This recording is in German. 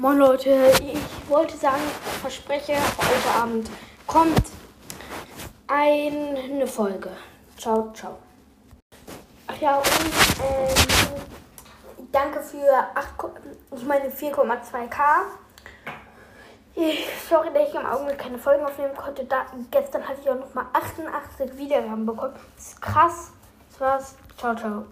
Moin Leute, ich wollte sagen, verspreche, heute Abend kommt eine Folge. Ciao, ciao. Ach ja, und ähm, danke für 8, ich meine 4,2k. Sorry, dass ich im Augenblick keine Folgen aufnehmen konnte. Da, gestern hatte ich auch nochmal 88 Wiedergaben bekommen. Das ist krass. Das war's. Ciao, ciao.